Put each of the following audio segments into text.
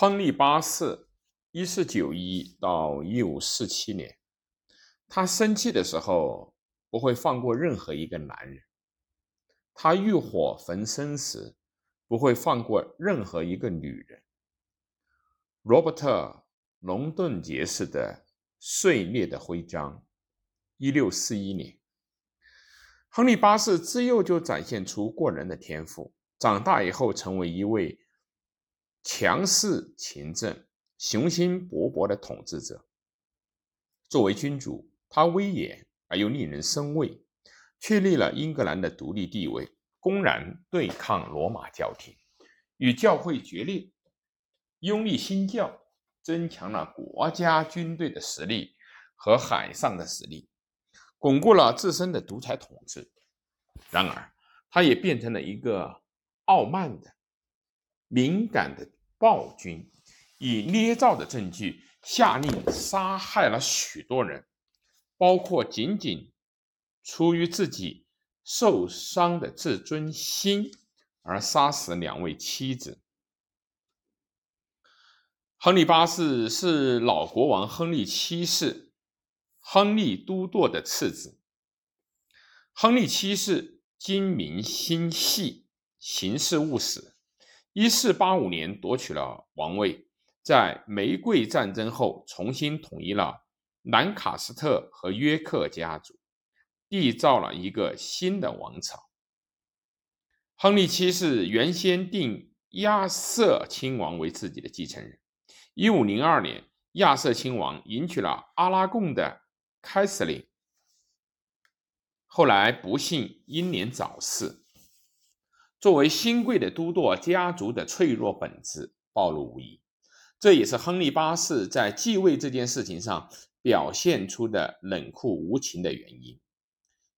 亨利八世（一四九一到一五四七年），他生气的时候不会放过任何一个男人；他欲火焚身时不会放过任何一个女人。罗伯特·隆顿爵士的碎裂的徽章，一六四一年。亨利八世自幼就展现出过人的天赋，长大以后成为一位。强势勤政、雄心勃勃的统治者。作为君主，他威严而又令人生畏，确立了英格兰的独立地位，公然对抗罗马教廷，与教会决裂，拥立新教，增强了国家军队的实力和海上的实力，巩固了自身的独裁统治。然而，他也变成了一个傲慢的、敏感的。暴君以捏造的证据下令杀害了许多人，包括仅仅出于自己受伤的自尊心而杀死两位妻子。亨利八世是老国王亨利七世亨利都铎的次子。亨利七世精明心细，行事务实。一四八五年夺取了王位，在玫瑰战争后重新统一了兰卡斯特和约克家族，缔造了一个新的王朝。亨利七世原先定亚瑟亲王为自己的继承人。一五零二年，亚瑟亲王迎娶了阿拉贡的凯瑟琳，后来不幸英年早逝。作为新贵的都铎家族的脆弱本质暴露无遗，这也是亨利八世在继位这件事情上表现出的冷酷无情的原因。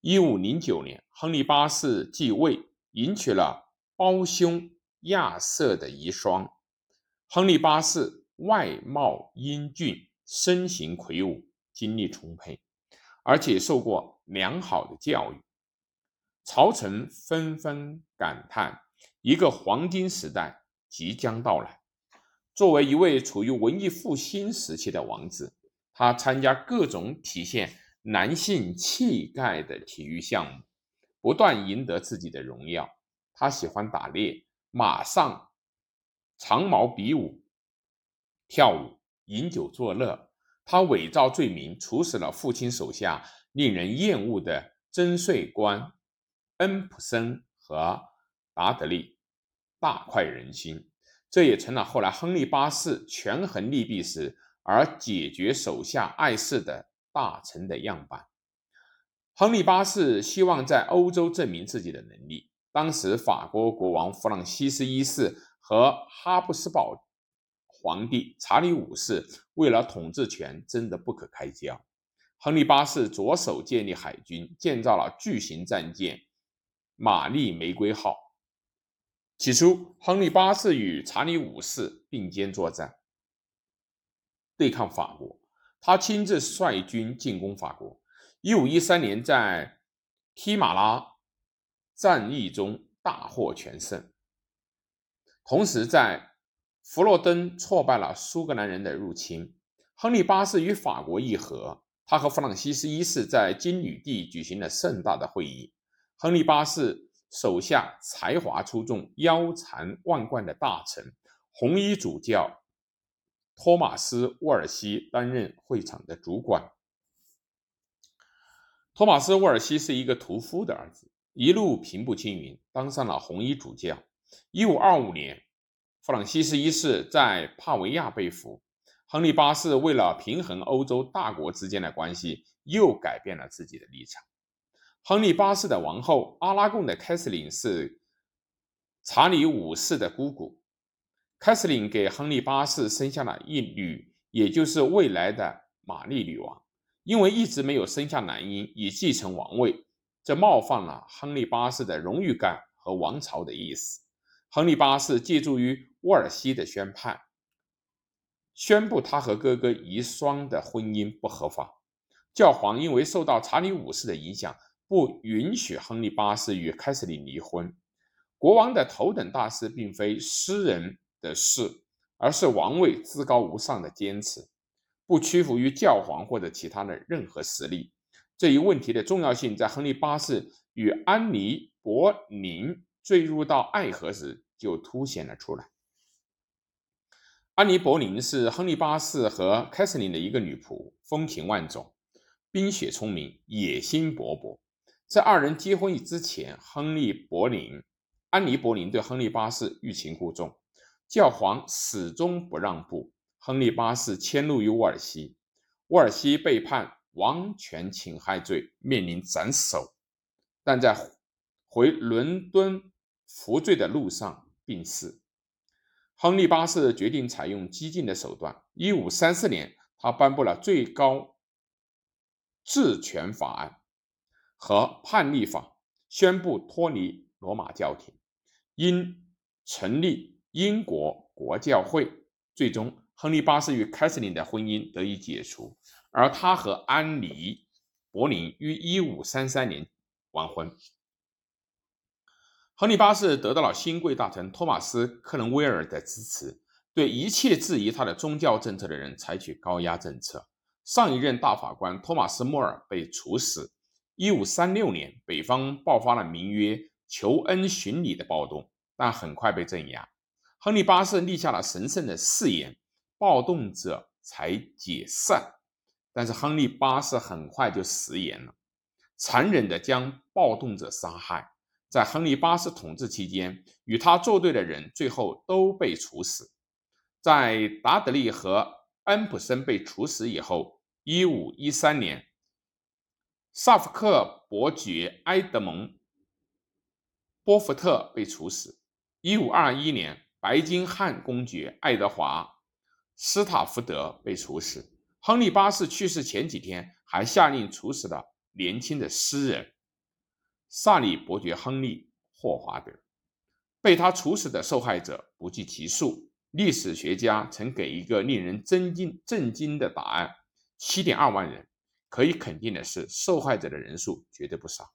一五零九年，亨利八世继位，迎娶了胞兄亚瑟的遗孀。亨利八世外貌英俊，身形魁梧，精力充沛，而且受过良好的教育。朝臣纷纷感叹，一个黄金时代即将到来。作为一位处于文艺复兴时期的王子，他参加各种体现男性气概的体育项目，不断赢得自己的荣耀。他喜欢打猎、马上长矛比武、跳舞、饮酒作乐。他伪造罪名，处死了父亲手下令人厌恶的征税官。恩普森和达德利大快人心，这也成了后来亨利八世权衡利弊时而解决手下碍事的大臣的样板。亨利八世希望在欧洲证明自己的能力。当时法国国王弗朗西斯一世和哈布斯堡皇帝查理五世为了统治权争得不可开交。亨利八世着手建立海军，建造了巨型战舰。玛丽玫瑰号。起初，亨利八世与查理五世并肩作战，对抗法国。他亲自率军进攻法国。一五一三年，在提马拉战役中大获全胜，同时在弗洛登挫败了苏格兰人的入侵。亨利八世与法国议和，他和弗朗西斯一世在金女地举行了盛大的会议。亨利八世手下才华出众、腰缠万贯的大臣红衣主教托马斯·沃尔西担任会场的主管。托马斯·沃尔西是一个屠夫的儿子，一路平步青云，当上了红衣主教。一五二五年，弗朗西斯一世在帕维亚被俘，亨利八世为了平衡欧洲大国之间的关系，又改变了自己的立场。亨利八世的王后阿拉贡的凯瑟琳是查理五世的姑姑。凯瑟琳给亨利八世生下了一女，也就是未来的玛丽女王。因为一直没有生下男婴以继承王位，这冒犯了亨利八世的荣誉感和王朝的意思。亨利八世借助于沃尔西的宣判，宣布他和哥哥遗孀的婚姻不合法。教皇因为受到查理五世的影响。不允许亨利八世与凯瑟琳离婚。国王的头等大事并非私人的事，而是王位至高无上的坚持，不屈服于教皇或者其他的任何实力。这一问题的重要性，在亨利八世与安妮·博宁坠入到爱河时就凸显了出来。安妮·博宁是亨利八世和凯瑟琳的一个女仆，风情万种，冰雪聪明，野心勃勃。在二人结婚之前，亨利·柏林、安妮·柏林对亨利八世欲擒故纵，教皇始终不让步。亨利八世迁怒于沃尔西，沃尔西被判。王权侵害罪面临斩首，但在回伦敦服罪的路上病逝。亨利八世决定采用激进的手段。一五三四年，他颁布了最高治权法案和判例法，宣布脱离罗马教廷，因成立英国国教会。最终，亨利八世与凯瑟琳的婚姻得以解除。而他和安妮·柏林于1533年完婚。亨利八世得到了新贵大臣托马斯·克伦威尔的支持，对一切质疑他的宗教政策的人采取高压政策。上一任大法官托马斯·莫尔被处死。1536年，北方爆发了名曰“求恩寻礼”的暴动，但很快被镇压。亨利八世立下了神圣的誓言，暴动者才解散。但是亨利八世很快就食言了，残忍地将暴动者杀害。在亨利八世统治期间，与他作对的人最后都被处死。在达德利和恩普森被处死以后，一五一三年，萨福克伯爵埃德蒙·波福特被处死。一五二一年，白金汉公爵爱德华·斯塔福德被处死。亨利八世去世前几天，还下令处死了年轻的诗人萨里伯爵亨利·霍华德。被他处死的受害者不计其数。历史学家曾给一个令人震惊震惊的答案：七点二万人。可以肯定的是，受害者的人数绝对不少。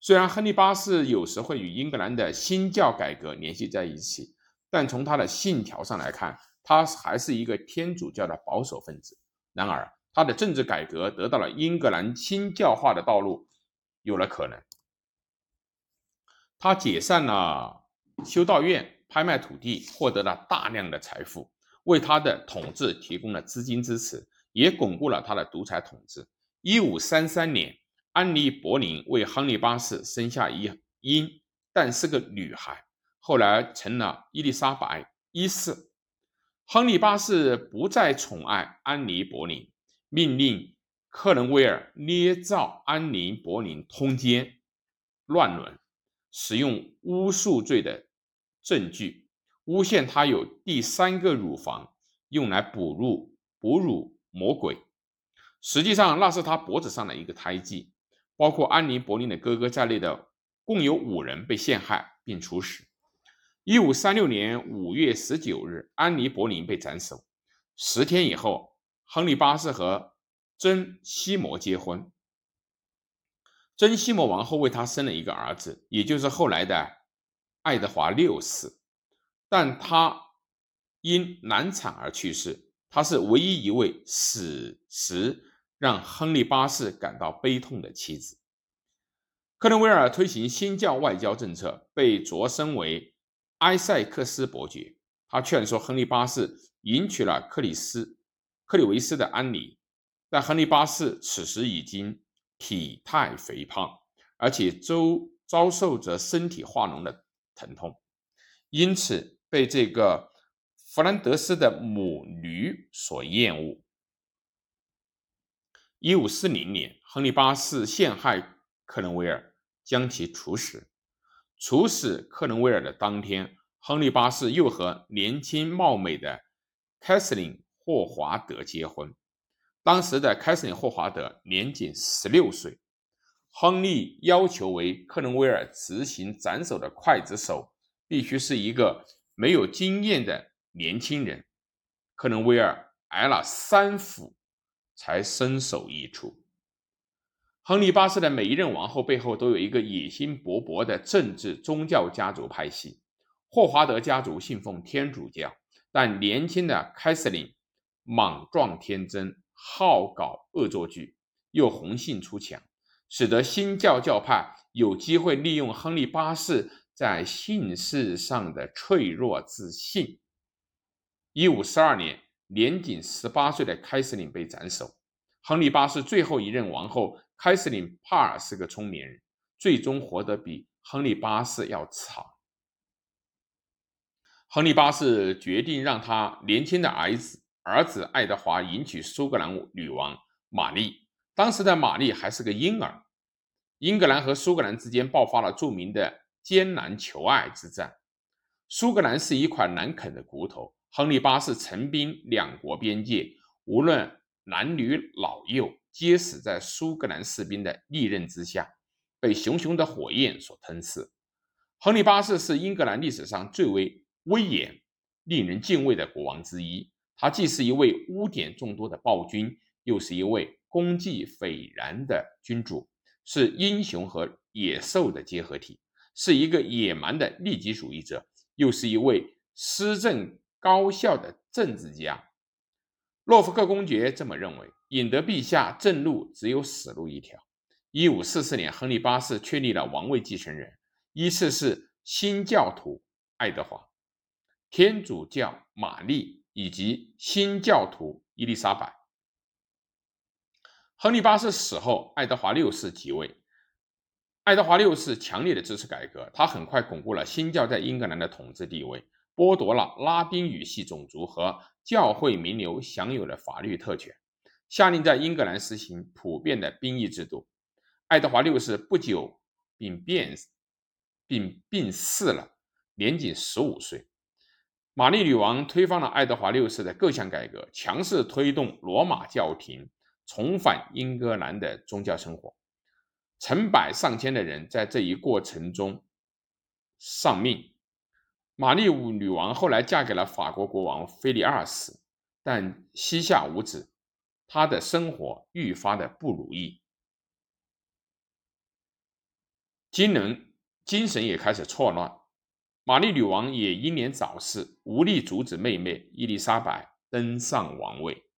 虽然亨利八世有时会与英格兰的新教改革联系在一起，但从他的信条上来看，他还是一个天主教的保守分子。然而，他的政治改革得到了英格兰新教化的道路有了可能。他解散了修道院，拍卖土地，获得了大量的财富，为他的统治提供了资金支持，也巩固了他的独裁统治。一五三三年，安妮·柏林为亨利八世生下一婴，但是个女孩，后来成了伊丽莎白一世。亨利八世不再宠爱安妮·柏林，命令克伦威尔捏造安妮·柏林通奸、乱伦、使用巫术罪的证据，诬陷他有第三个乳房，用来哺乳哺乳魔鬼。实际上，那是他脖子上的一个胎记。包括安妮·柏林的哥哥在内的共有五人被陷害并处死。一五三六年五月十九日，安妮·柏林被斩首。十天以后，亨利八世和珍·西摩结婚。珍·西摩王后为他生了一个儿子，也就是后来的爱德华六世，但他因难产而去世。他是唯一一位死时让亨利八世感到悲痛的妻子。克伦威尔推行新教外交政策，被擢升为。埃塞克斯伯爵，他劝说亨利八世迎娶了克里斯克里维斯的安妮，但亨利八世此时已经体态肥胖，而且周遭受着身体化脓的疼痛，因此被这个弗兰德斯的母驴所厌恶。一五四零年，亨利八世陷害克伦威尔，将其处死。处死克伦威尔的当天，亨利八世又和年轻貌美的凯瑟琳·霍华德结婚。当时的凯瑟琳·霍华德年仅十六岁。亨利要求为克伦威尔执行斩首的刽子手必须是一个没有经验的年轻人。克伦威尔挨了三斧才身首异处。亨利八世的每一任王后背后都有一个野心勃勃的政治宗教家族派系。霍华德家族信奉天主教，但年轻的凯瑟琳莽撞天真，好搞恶作剧，又红杏出墙，使得新教教派有机会利用亨利八世在姓氏上的脆弱自信。一五四二年，年仅十八岁的凯瑟琳被斩首。亨利八世最后一任王后凯瑟琳·帕尔是个聪明人，最终活得比亨利八世要长。亨利八世决定让他年轻的儿子儿子爱德华迎娶苏格兰女王玛丽。当时的玛丽还是个婴儿。英格兰和苏格兰之间爆发了著名的艰难求爱之战。苏格兰是一块难啃的骨头。亨利八世陈兵两国边界，无论男女老幼，皆死在苏格兰士兵的利刃之下，被熊熊的火焰所吞噬。亨利八世是英格兰历史上最为威严、令人敬畏的国王之一。他既是一位污点众多的暴君，又是一位功绩斐然的君主，是英雄和野兽的结合体，是一个野蛮的利己主义者，又是一位施政。高效的政治家，诺福克公爵这么认为。引得陛下震怒只有死路一条。一五四四年，亨利八世确立了王位继承人，依次是新教徒爱德华、天主教玛丽以及新教徒伊丽莎白。亨利八世死后，爱德华六世即位。爱德华六世强烈的支持改革，他很快巩固了新教在英格兰的统治地位。剥夺了拉丁语系种族和教会名流享有的法律特权，下令在英格兰实行普遍的兵役制度。爱德华六世不久并变并病逝了，年仅十五岁。玛丽女王推翻了爱德华六世的各项改革，强势推动罗马教廷重返英格兰的宗教生活。成百上千的人在这一过程中丧命。玛丽五女王后来嫁给了法国国王菲利二世，但膝下无子，她的生活愈发的不如意，精能精神也开始错乱。玛丽女王也英年早逝，无力阻止妹妹伊丽莎白登上王位。